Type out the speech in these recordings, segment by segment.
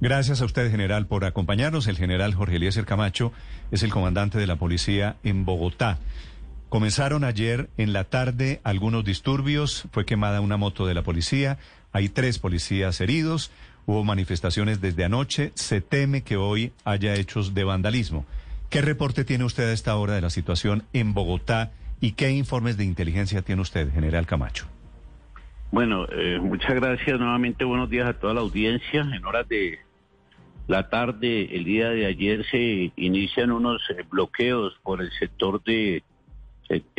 Gracias a usted, general, por acompañarnos. El general Jorge Eliezer Camacho es el comandante de la policía en Bogotá. Comenzaron ayer en la tarde algunos disturbios. Fue quemada una moto de la policía. Hay tres policías heridos. Hubo manifestaciones desde anoche. Se teme que hoy haya hechos de vandalismo. ¿Qué reporte tiene usted a esta hora de la situación en Bogotá y qué informes de inteligencia tiene usted, general Camacho? Bueno, eh, muchas gracias nuevamente. Buenos días a toda la audiencia. En horas de la tarde, el día de ayer, se inician unos eh, bloqueos por el sector de,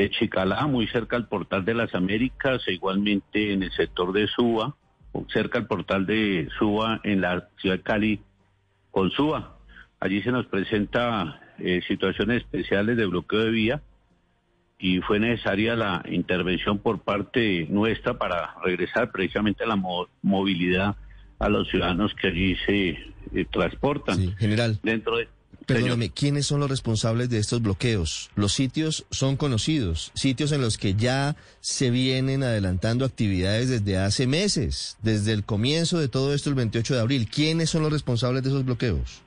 Chicalá, muy cerca al portal de las Américas, e igualmente en el sector de Suba, cerca al portal de Suba en la ciudad de Cali con Suba. Allí se nos presenta eh, situaciones especiales de bloqueo de vía y fue necesaria la intervención por parte nuestra para regresar precisamente a la mo- movilidad a los ciudadanos que allí se eh, transportan. Sí, general. Dentro de... Perdóneme, Señor. ¿quiénes son los responsables de estos bloqueos? Los sitios son conocidos, sitios en los que ya se vienen adelantando actividades desde hace meses, desde el comienzo de todo esto el 28 de abril. ¿Quiénes son los responsables de esos bloqueos?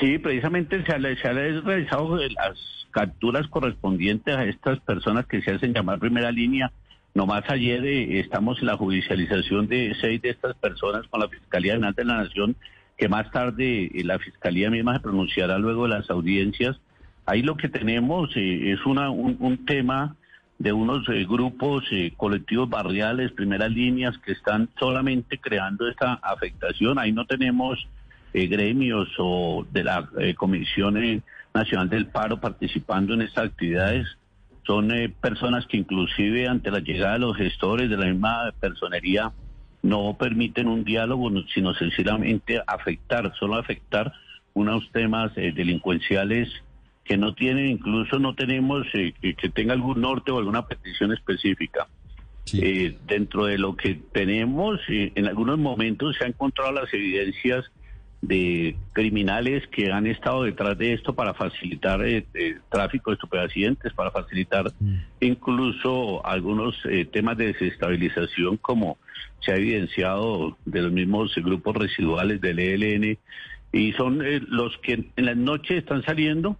Sí, precisamente se han realizado las capturas correspondientes a estas personas que se hacen llamar primera línea. Nomás ayer eh, estamos en la judicialización de seis de estas personas con la Fiscalía General de la Nación, que más tarde eh, la Fiscalía misma se pronunciará luego de las audiencias. Ahí lo que tenemos eh, es una, un, un tema de unos eh, grupos colectivos barriales, primeras líneas, que están solamente creando esta afectación. Ahí no tenemos gremios o de la Comisión Nacional del Paro participando en estas actividades. Son eh, personas que inclusive ante la llegada de los gestores de la misma personería no permiten un diálogo, no- sino sencillamente afectar, solo afectar unos temas eh, delincuenciales que no tienen, incluso no tenemos eh, que, que tenga algún norte o alguna petición específica. Eh, dentro de lo que tenemos, eh, en algunos momentos se han encontrado las evidencias de criminales que han estado detrás de esto para facilitar eh, eh, tráfico de estupefacientes, para facilitar incluso algunos eh, temas de desestabilización como se ha evidenciado de los mismos grupos residuales del ELN y son eh, los que en las noches están saliendo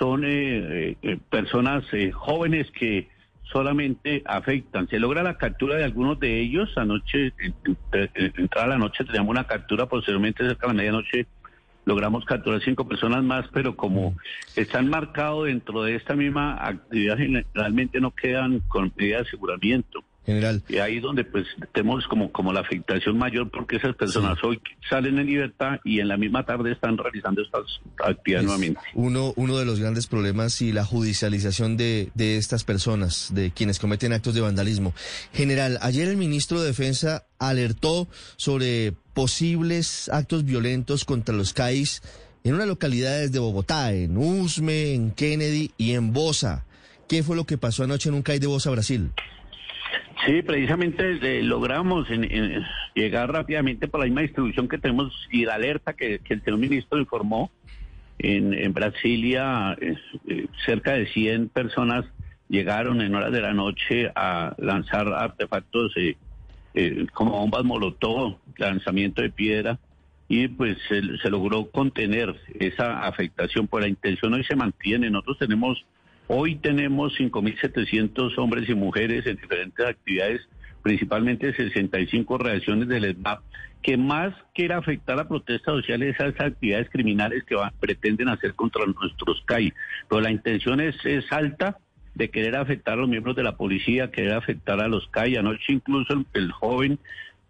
son eh, eh, personas eh, jóvenes que solamente afectan. Se logra la captura de algunos de ellos. Anoche, en- en- en- entrada la noche, teníamos una captura, posteriormente cerca de la medianoche logramos capturar cinco personas más, pero como están marcados dentro de esta misma actividad, generalmente no quedan con medida de aseguramiento. General. Y ahí es donde pues tenemos como, como la afectación mayor porque esas personas hoy salen en libertad y en la misma tarde están realizando estas actividades nuevamente. Uno, uno de los grandes problemas y la judicialización de, de estas personas, de quienes cometen actos de vandalismo. General, ayer el ministro de Defensa alertó sobre posibles actos violentos contra los CAIs en unas localidades de Bogotá, en Usme, en Kennedy y en Bosa. ¿Qué fue lo que pasó anoche en un CAI de Bosa, Brasil? Sí, precisamente eh, logramos en- llegar rápidamente por la misma distribución que tenemos y la alerta que, el señor ministro informó. En, en Brasilia, eh, eh, cerca de 100 personas llegaron en horas de la noche a lanzar artefactos eh, como bombas molotov, lanzamiento de piedra, y pues se, se logró contener esa afectación, pues la intención hoy se mantiene. Nosotros tenemos Hoy tenemos 5.700 hombres y mujeres en diferentes actividades, principalmente 65 reacciones del ESMAP, que más que a afectar la protesta social es a esas actividades criminales que van- pretenden hacer contra nuestros CAI. Pero la intención es, es alta de querer afectar a los miembros de la policía, querer afectar a los CAI. Anoche incluso el, joven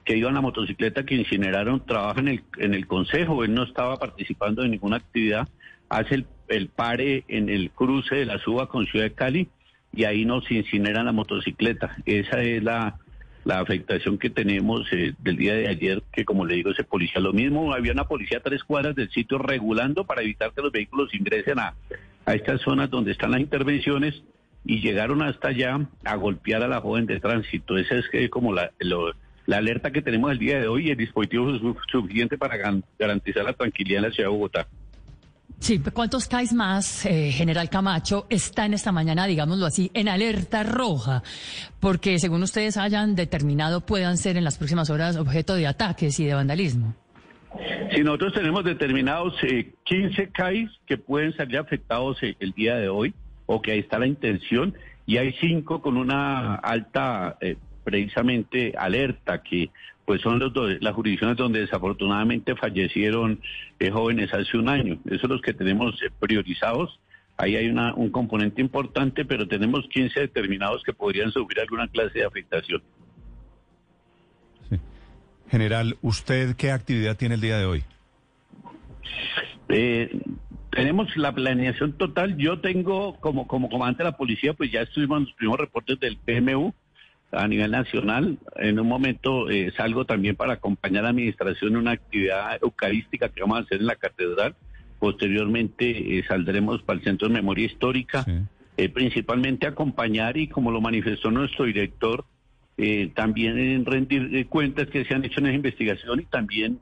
que iba en la motocicleta que incineraron trabaja en el, en el consejo, él no estaba participando en ninguna actividad, hace el, el pare en el cruce de la suba con Ciudad de Cali y ahí nos incineran la motocicleta. Esa es la, la afectación que tenemos eh, del día de ayer, que como le digo, ese policía, lo mismo, había una policía a tres cuadras del sitio regulando para evitar que los vehículos ingresen a, a estas zonas donde están las intervenciones y llegaron hasta allá a golpear a la joven de tránsito. Esa es que como la, la alerta que tenemos el día de hoy y el dispositivo es suficiente para garantizar la tranquilidad en la ciudad de Bogotá. Sí, ¿cuántos CAIs más, eh, General Camacho, están esta mañana, digámoslo así, en alerta roja? Porque según ustedes hayan determinado, puedan ser en las próximas horas objeto de ataques y de vandalismo. Sí, nosotros tenemos determinados 15 eh, CAIs que pueden salir afectados eh, el día de hoy, o que ahí está la intención, y hay cinco con una alta, precisamente, alerta que pues son los las jurisdicciones donde desafortunadamente fallecieron eh, jóvenes hace un año. Esos son los que tenemos eh, priorizados. Ahí hay una, un componente importante, pero tenemos 15 determinados que podrían sufrir alguna clase de afectación. General, ¿usted qué actividad tiene el día de hoy? Eh, tenemos la planeación total. Yo tengo, como, como comandante de la policía, pues ya estuvimos en los primeros reportes del PMU a nivel nacional. En un momento eh, salgo también para acompañar a la administración en una actividad eucarística que vamos a hacer en la catedral. Posteriormente eh, saldremos para el Centro de Memoria Histórica, eh, principalmente acompañar y como lo manifestó nuestro director, también en rendir cuentas que se han hecho en esa investigación y también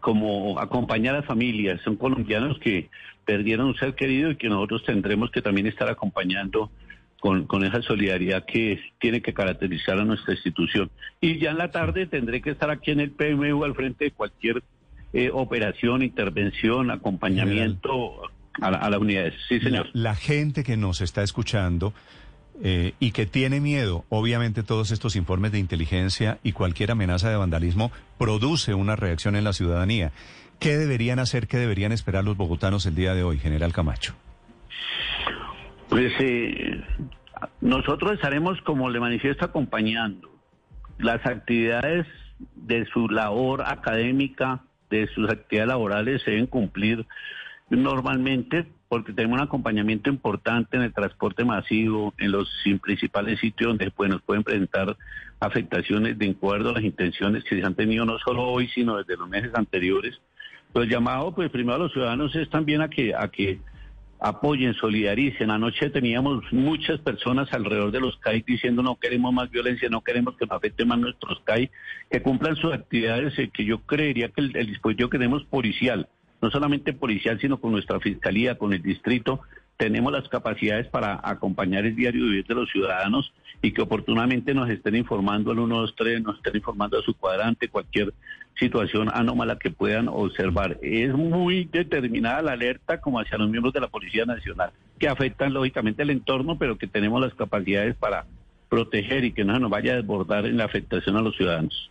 como acompañar a familias. Son colombianos que perdieron un ser querido y que nosotros tendremos que también estar acompañando con, con, esa solidaridad que tiene que caracterizar a nuestra institución. Y ya en la tarde tendré que estar aquí en el PMU al frente de cualquier eh, operación, intervención, acompañamiento a, las unidades. Sí, señor. La, gente que nos está escuchando eh, y que tiene miedo, obviamente todos estos informes de inteligencia y cualquier amenaza de vandalismo produce una reacción en la ciudadanía. ¿Qué deberían hacer, qué deberían esperar los bogotanos el día de hoy, General Camacho? Pues eh, nosotros estaremos, como le manifiesto, acompañando las actividades de su labor académica, de sus actividades laborales, se deben cumplir normalmente porque tenemos un acompañamiento importante en el transporte masivo, en los principales sitios donde pues, nos pueden presentar afectaciones de acuerdo a las intenciones que se han tenido no solo hoy, sino desde los meses anteriores. Pues llamado, pues primero a los ciudadanos es también a que, a que apoyen, solidaricen. Anoche teníamos muchas personas alrededor de los CAI diciendo no queremos más violencia, no queremos que nos afecte más nuestros CAI, que cumplan sus actividades, eh, que yo creería que el, el dispositivo que tenemos policial, no solamente policial, sino con nuestra fiscalía, con el distrito, tenemos las capacidades para acompañar el diario vivir de los ciudadanos y que oportunamente nos estén informando al 123, nos estén informando a su cuadrante, cualquier situación anómala que puedan observar. Es muy determinada la alerta como hacia los miembros de la Policía Nacional, que afectan lógicamente el entorno, pero que tenemos las capacidades para proteger y que no se nos vaya a desbordar en la afectación a los ciudadanos.